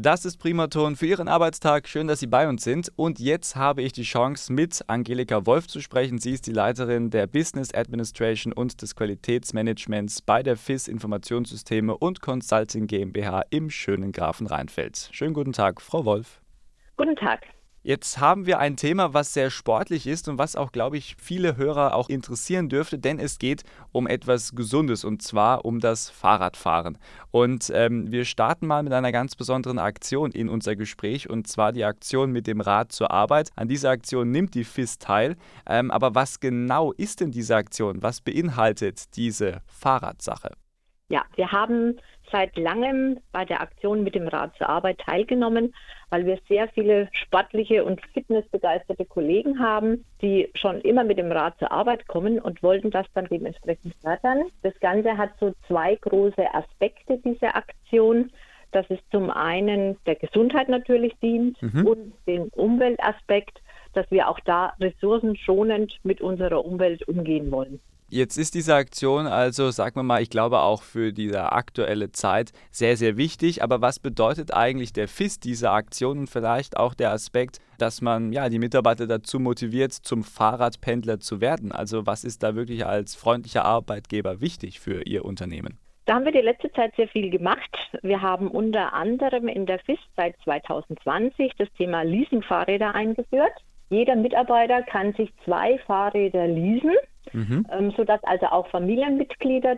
Das ist Primaton für Ihren Arbeitstag. Schön, dass Sie bei uns sind. Und jetzt habe ich die Chance, mit Angelika Wolf zu sprechen. Sie ist die Leiterin der Business Administration und des Qualitätsmanagements bei der FIS Informationssysteme und Consulting GmbH im schönen Grafen Rheinfeld. Schönen guten Tag, Frau Wolf. Guten Tag. Jetzt haben wir ein Thema, was sehr sportlich ist und was auch, glaube ich, viele Hörer auch interessieren dürfte, denn es geht um etwas Gesundes und zwar um das Fahrradfahren. Und ähm, wir starten mal mit einer ganz besonderen Aktion in unser Gespräch und zwar die Aktion mit dem Rad zur Arbeit. An dieser Aktion nimmt die FIS teil. Ähm, aber was genau ist denn diese Aktion? Was beinhaltet diese Fahrradsache? Ja, wir haben seit langem bei der Aktion mit dem Rad zur Arbeit teilgenommen, weil wir sehr viele sportliche und fitnessbegeisterte Kollegen haben, die schon immer mit dem Rad zur Arbeit kommen und wollten das dann dementsprechend fördern. Das Ganze hat so zwei große Aspekte, diese Aktion. Das ist zum einen der Gesundheit natürlich dient mhm. und den Umweltaspekt, dass wir auch da ressourcenschonend mit unserer Umwelt umgehen wollen. Jetzt ist diese Aktion also, sagen wir mal, ich glaube auch für diese aktuelle Zeit sehr, sehr wichtig. Aber was bedeutet eigentlich der FIS dieser Aktion und vielleicht auch der Aspekt, dass man ja die Mitarbeiter dazu motiviert, zum Fahrradpendler zu werden? Also was ist da wirklich als freundlicher Arbeitgeber wichtig für Ihr Unternehmen? Da haben wir die letzte Zeit sehr viel gemacht. Wir haben unter anderem in der FIS seit 2020 das Thema Leasing-Fahrräder eingeführt. Jeder Mitarbeiter kann sich zwei Fahrräder leasen mhm. ähm, sodass also auch Familienmitglieder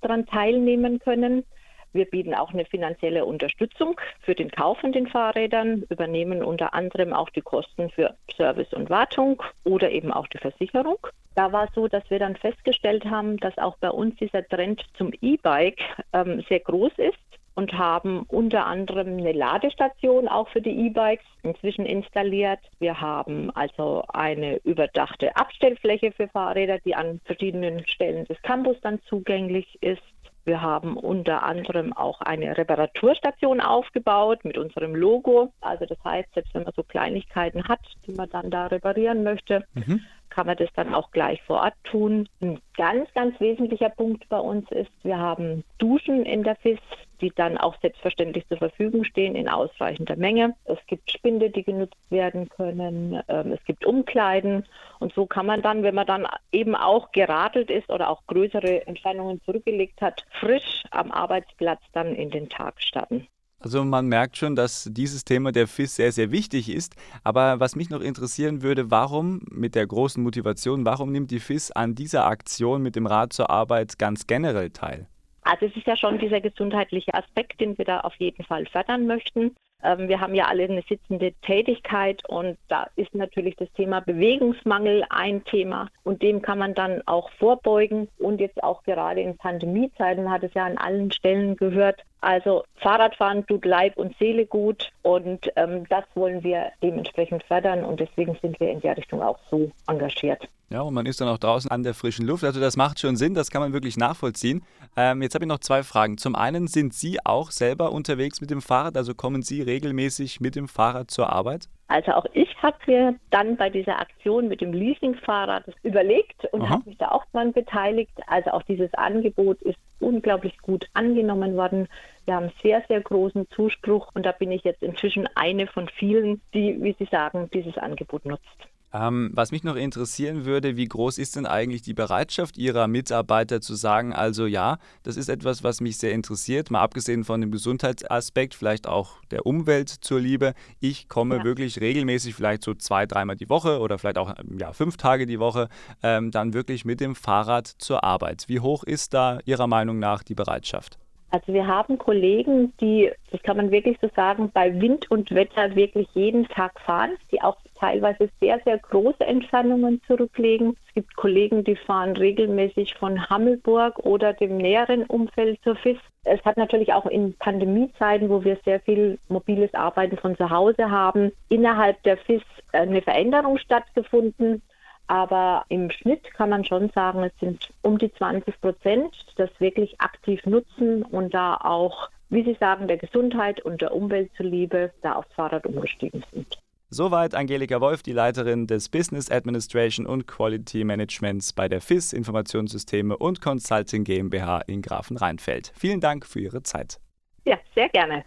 daran teilnehmen können. Wir bieten auch eine finanzielle Unterstützung für den Kauf von den Fahrrädern, übernehmen unter anderem auch die Kosten für Service und Wartung oder eben auch die Versicherung. Da war es so, dass wir dann festgestellt haben, dass auch bei uns dieser Trend zum E-Bike ähm, sehr groß ist und haben unter anderem eine Ladestation auch für die E-Bikes inzwischen installiert. Wir haben also eine überdachte Abstellfläche für Fahrräder, die an verschiedenen Stellen des Campus dann zugänglich ist. Wir haben unter anderem auch eine Reparaturstation aufgebaut mit unserem Logo. Also das heißt, selbst wenn man so Kleinigkeiten hat, die man dann da reparieren möchte, mhm kann man das dann auch gleich vor Ort tun. Ein ganz, ganz wesentlicher Punkt bei uns ist, wir haben Duschen in der FIS, die dann auch selbstverständlich zur Verfügung stehen in ausreichender Menge. Es gibt Spinde, die genutzt werden können. Ähm, es gibt Umkleiden. Und so kann man dann, wenn man dann eben auch geradelt ist oder auch größere Entfernungen zurückgelegt hat, frisch am Arbeitsplatz dann in den Tag starten. Also man merkt schon, dass dieses Thema der FIS sehr, sehr wichtig ist. Aber was mich noch interessieren würde, warum mit der großen Motivation, warum nimmt die FIS an dieser Aktion mit dem Rat zur Arbeit ganz generell teil? Also es ist ja schon dieser gesundheitliche Aspekt, den wir da auf jeden Fall fördern möchten. Ähm, wir haben ja alle eine sitzende Tätigkeit und da ist natürlich das Thema Bewegungsmangel ein Thema und dem kann man dann auch vorbeugen und jetzt auch gerade in Pandemiezeiten, hat es ja an allen Stellen gehört, also Fahrradfahren tut Leib und Seele gut und ähm, das wollen wir dementsprechend fördern und deswegen sind wir in der Richtung auch so engagiert. Ja, und man ist dann auch draußen an der frischen Luft. Also das macht schon Sinn, das kann man wirklich nachvollziehen. Ähm, jetzt habe ich noch zwei Fragen. Zum einen, sind Sie auch selber unterwegs mit dem Fahrrad? Also kommen Sie regelmäßig mit dem Fahrrad zur Arbeit? Also auch ich habe mir dann bei dieser Aktion mit dem Leasingfahrrad überlegt und habe mich da auch dran beteiligt. Also auch dieses Angebot ist unglaublich gut angenommen worden. Wir haben sehr, sehr großen Zuspruch und da bin ich jetzt inzwischen eine von vielen, die, wie Sie sagen, dieses Angebot nutzt. Ähm, was mich noch interessieren würde, wie groß ist denn eigentlich die Bereitschaft Ihrer Mitarbeiter zu sagen, also ja, das ist etwas, was mich sehr interessiert, mal abgesehen von dem Gesundheitsaspekt, vielleicht auch der Umwelt zur Liebe. Ich komme ja. wirklich regelmäßig, vielleicht so zwei, dreimal die Woche oder vielleicht auch ja, fünf Tage die Woche, ähm, dann wirklich mit dem Fahrrad zur Arbeit. Wie hoch ist da Ihrer Meinung nach die Bereitschaft? Also wir haben Kollegen, die, das kann man wirklich so sagen, bei Wind und Wetter wirklich jeden Tag fahren, die auch teilweise sehr, sehr große Entfernungen zurücklegen. Es gibt Kollegen, die fahren regelmäßig von Hammelburg oder dem näheren Umfeld zur FIS. Es hat natürlich auch in Pandemiezeiten, wo wir sehr viel mobiles Arbeiten von zu Hause haben, innerhalb der FIS eine Veränderung stattgefunden. Aber im Schnitt kann man schon sagen, es sind um die 20 Prozent, das wirklich aktiv nutzen und da auch, wie Sie sagen, der Gesundheit und der Umwelt zuliebe da aufs Fahrrad umgestiegen sind. Soweit Angelika Wolf, die Leiterin des Business Administration und Quality Managements bei der FIS Informationssysteme und Consulting GmbH in Grafenrheinfeld. Vielen Dank für Ihre Zeit. Ja, sehr gerne.